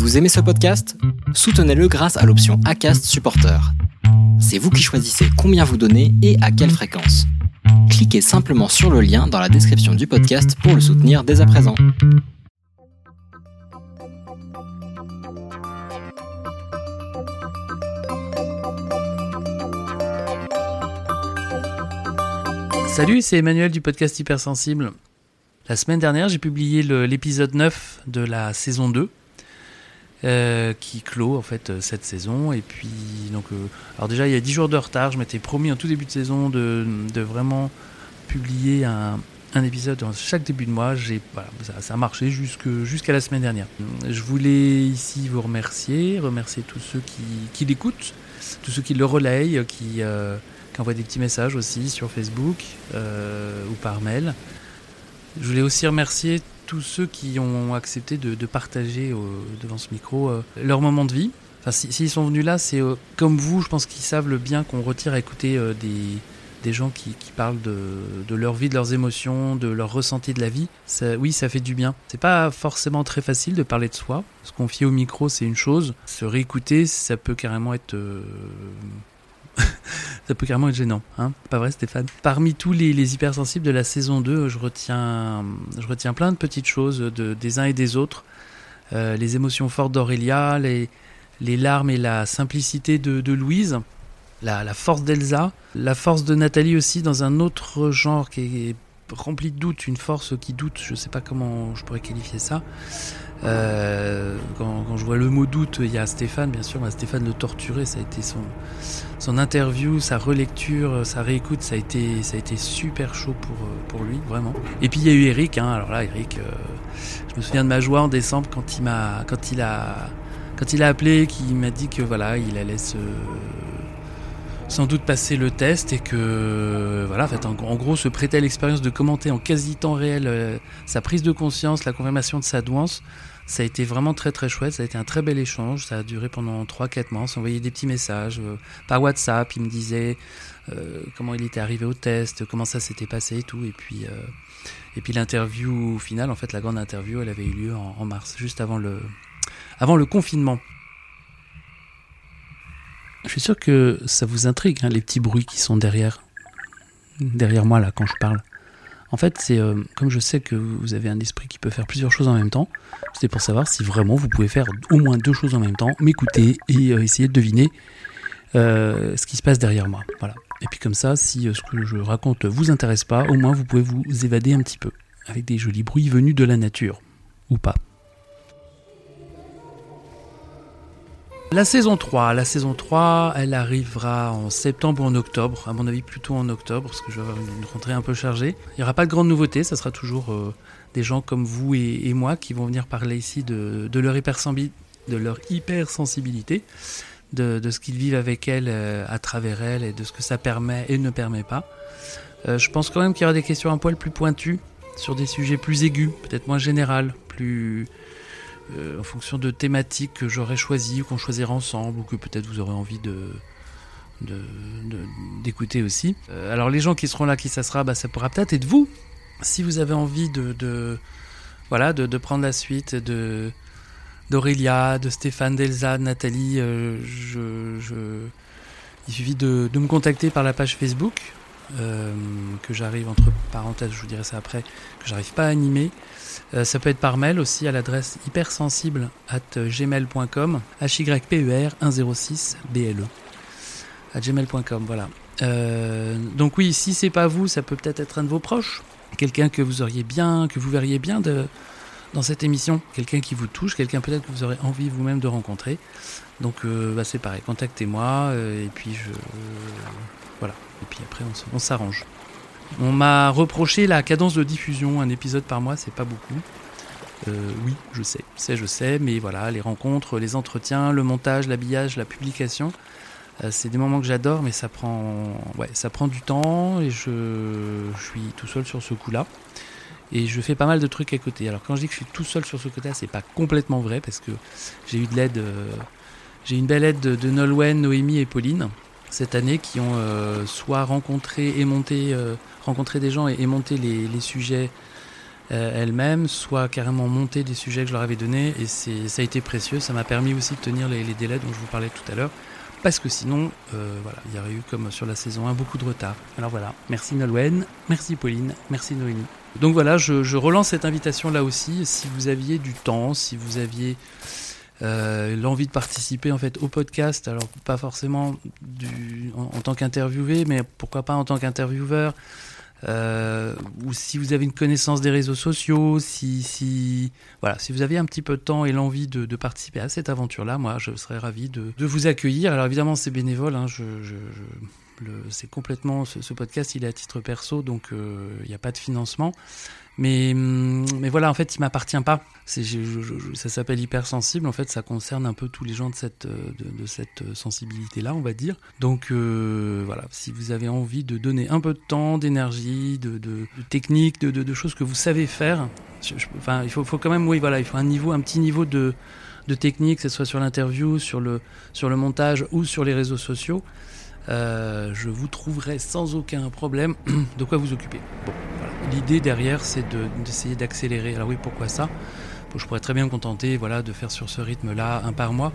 Vous aimez ce podcast? Soutenez-le grâce à l'option ACAST Supporter. C'est vous qui choisissez combien vous donnez et à quelle fréquence. Cliquez simplement sur le lien dans la description du podcast pour le soutenir dès à présent. Salut, c'est Emmanuel du podcast Hypersensible. La semaine dernière, j'ai publié l'épisode 9 de la saison 2. Euh, qui clôt en fait euh, cette saison. Et puis donc euh, alors déjà il y a 10 jours de retard. Je m'étais promis en tout début de saison de, vraiment publier un, épisode dans chaque début de mois. J'ai ça, a marché jusqu'à la semaine dernière. Je voulais ici vous remercier remercier tous ceux qui, qui l'écoutent tous ceux qui le relayent qui, qui envoient des petits messages aussi sur Facebook ou par mail. Je voulais aussi remercier tous ceux qui ont accepté de, partager devant ce micro euh, leur moment de vie. Enfin, s'ils sont venus là, c'est euh, comme vous, je pense qu'ils savent le bien qu'on retire à écouter euh, des, des gens qui, parlent de, de, leur vie, de leurs émotions, de leur ressenti de la vie. Ça, oui, ça fait du bien. C'est pas forcément très facile de parler de soi. Se confier au micro, c'est une chose. Se réécouter, ça peut carrément être ça peut carrément être gênant, hein Pas vrai, Stéphane? Parmi tous les, hypersensibles de la saison 2, je retiens, je retiens plein de petites choses de, des uns et des autres. Euh, les émotions fortes d'Aurélia, les, les larmes et la simplicité de, Louise, la, la force d'Elsa, la force de Nathalie aussi dans un autre genre qui est rempli de doutes, une force qui doute, je sais pas comment je pourrais qualifier ça. Euh, quand, je vois le mot doute, il y a Stéphane, bien sûr, Stéphane le torturé, ça a été son, son interview, sa relecture, sa réécoute, ça a été, ça a été super chaud pour, pour lui, vraiment. Et puis il y a eu Eric, hein, alors là, Eric, euh, je me souviens de ma joie en décembre quand il m'a, quand il a, quand il a appelé, qu'il m'a dit que voilà, il allait se sans doute passer le test et que voilà, en, fait, en, gros se prêter à l'expérience de commenter en quasi temps réel euh, sa prise de conscience, la confirmation de sa douance. Ça a été vraiment très très chouette, ça a été un très bel échange, ça a duré pendant 3-4 mois, on s'envoyait des petits messages euh, par WhatsApp, il me disait euh, comment il était arrivé au test, comment ça s'était passé et tout, et puis, et puis l'interview finale, en fait la grande interview, elle avait eu lieu en, en mars, juste avant le, avant le confinement. Je suis sûr que ça vous intrigue, hein, les petits bruits qui sont derrière, derrière moi là quand je parle. En fait, c'est euh, comme je sais que vous avez un esprit qui peut faire plusieurs choses en même temps, c'est pour savoir si vraiment vous pouvez faire au moins deux choses en même temps, m'écouter et euh, essayer de deviner euh, ce qui se passe derrière moi. Voilà. Et puis comme ça, si ce que je raconte vous intéresse pas, au moins vous pouvez vous évader un petit peu avec des jolis bruits venus de la nature ou pas. La saison 3, la saison 3, elle arrivera en septembre ou en octobre, à mon avis plutôt en octobre, parce que je vais avoir une rentrée un peu chargée. Il n'y aura pas de grandes nouveautés, ça sera toujours euh, des gens comme vous et, moi qui vont venir parler ici de, leur, hypersensibilité, de, ce qu'ils vivent avec elle, euh, à travers elle, et de ce que ça permet et ne permet pas. Euh, je pense quand même qu'il y aura des questions un poil plus pointues, sur des sujets plus aigus, peut-être moins général, plus en fonction de thématiques que j'aurais choisies ou qu'on choisira ensemble ou que peut-être vous aurez envie de d'écouter aussi. Euh, alors les gens qui seront là, qui ça sera, bah, ça pourra peut-être être vous. Si vous avez envie de, voilà de, prendre la suite de d'Aurélia, de Stéphane, d'Elsa, de Nathalie, euh, il suffit de, me contacter par la page Facebook que j'arrive entre parenthèses, je vous dirai ça après, que j'arrive pas à animer. Euh, ça peut être par mail aussi à l'adresse hypersensible at gmail.com, hyper 106 ble à gmail.com, voilà. Euh, donc oui, si c'est pas vous, ça peut peut-être être un de vos proches, quelqu'un que vous auriez bien, que vous verriez bien de, dans cette émission, quelqu'un qui vous touche, quelqu'un peut-être que vous aurez envie vous-même de rencontrer. Donc euh, bah, c'est pareil, contactez-moi et puis je voilà. Et puis après on s'arrange. On m'a reproché la cadence de diffusion, un épisode par mois, c'est pas beaucoup. Euh, oui, je sais, sais, je sais, mais voilà, les rencontres, les entretiens, le montage, l'habillage, la publication, euh, c'est des moments que j'adore, mais ça prend, ouais, ça prend du temps et je, suis tout seul sur ce coup-là. Et je fais pas mal de trucs à côté. Alors quand je dis que je suis tout seul sur ce côté-là, c'est pas complètement vrai parce que j'ai eu de l'aide, euh, j'ai une belle aide de, de Nolwenn, Noémie et Pauline cette année qui ont soit rencontré et monté rencontrer des gens et, monter les, sujets elles-mêmes, soit carrément monter des sujets que je leur avais donnés. Et ça a été précieux. Ça m'a permis aussi de tenir les, délais dont je vous parlais tout à l'heure. Parce que sinon, voilà, il y aurait eu comme sur la saison 1 beaucoup de retard. Alors voilà, merci Nolwenn, merci Pauline, merci Noémie. Donc voilà, je, relance cette invitation là aussi. Si vous aviez du temps, si vous aviez euh, l'envie de participer en fait au podcast, alors pas forcément en, tant qu'interviewé, mais pourquoi pas en tant qu'intervieweur, euh, ou si vous avez une connaissance des réseaux sociaux, si, si, voilà, si vous avez un petit peu de temps et l'envie de, participer à cette aventure-là, moi je serais ravi de, vous accueillir. Alors évidemment c'est bénévole, hein, je c'est complètement ce, podcast, il est à titre perso, donc euh, il n'y a pas de financement. Mais, hum, mais voilà, en fait, il m'appartient pas. Ça s'appelle hypersensible. En fait, ça concerne un peu tous les gens de cette, euh, de, cette sensibilité-là, on va dire. Donc euh, voilà, si vous avez envie de donner un peu de temps, d'énergie, de, de, technique, de, choses que vous savez faire, enfin, il faut, faut quand même, oui, voilà, il faut un niveau, un petit niveau de, de technique, que ce soit sur l'interview, sur le, sur le montage ou sur les réseaux sociaux. Euh, je vous trouverai sans aucun problème de quoi vous occuper. L'idée derrière, c'est d'essayer d'accélérer. Alors oui, pourquoi ça? Je pourrais très bien me contenter voilà, de faire sur ce rythme-là un par mois.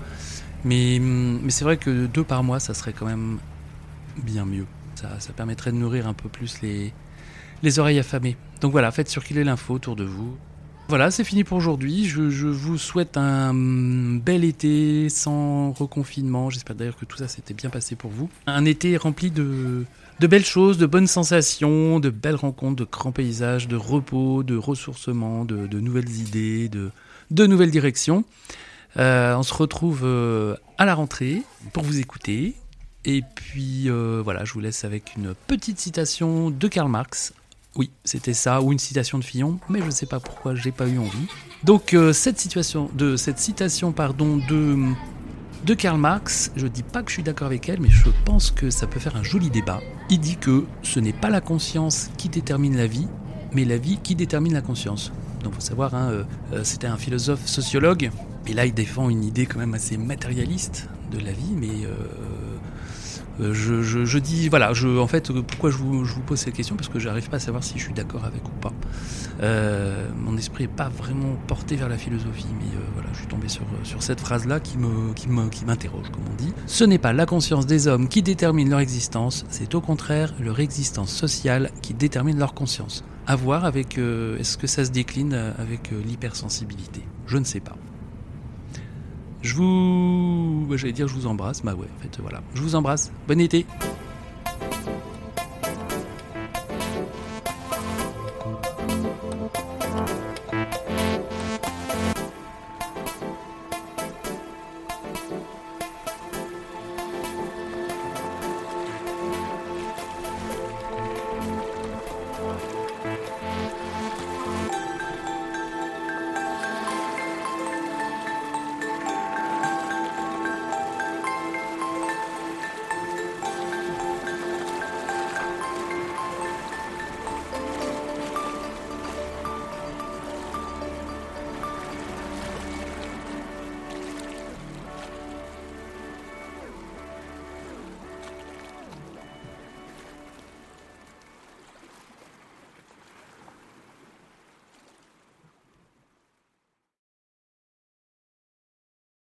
Mais, mais c'est vrai que deux par mois, ça serait quand même bien mieux. Ça, ça permettrait de nourrir un peu plus les, les oreilles affamées. Donc voilà, faites circuler l'info autour de vous. Voilà, c'est fini pour aujourd'hui. Je, vous souhaite un bel été sans reconfinement. J'espère d'ailleurs que tout ça s'était bien passé pour vous. Un été rempli de, belles choses, de bonnes sensations, de belles rencontres, de grands paysages, de repos, de ressourcement, de, nouvelles idées, de, nouvelles directions. Euh, on se retrouve euh, à la rentrée pour vous écouter. Et puis euh, voilà, je vous laisse avec une petite citation de Karl Marx oui, c'était ça, ou une citation de Fillon, mais je ne sais pas pourquoi j'ai pas eu envie. Donc euh, cette, situation, de, cette citation pardon, de, Karl Marx, je dis pas que je suis d'accord avec elle, mais je pense que ça peut faire un joli débat. Il dit que ce n'est pas la conscience qui détermine la vie, mais la vie qui détermine la conscience. Donc faut savoir, hein, euh, euh, c'était un philosophe sociologue, et là il défend une idée quand même assez matérialiste de la vie, mais je, dis, voilà, je, en fait, pourquoi je vous, pose cette question Parce que j'arrive pas à savoir si je suis d'accord avec ou pas. Euh, mon esprit n'est pas vraiment porté vers la philosophie, mais euh, voilà, je suis tombé sur, sur cette phrase-là qui me, qui m'interroge, comme on dit. Ce n'est pas la conscience des hommes qui détermine leur existence, c'est au contraire leur existence sociale qui détermine leur conscience. À voir avec, est-ce que ça se décline avec l'hypersensibilité? Je ne sais pas. Je vous. J'allais dire je vous embrasse. Bah ouais, en fait, voilà. Je vous embrasse. Bon été.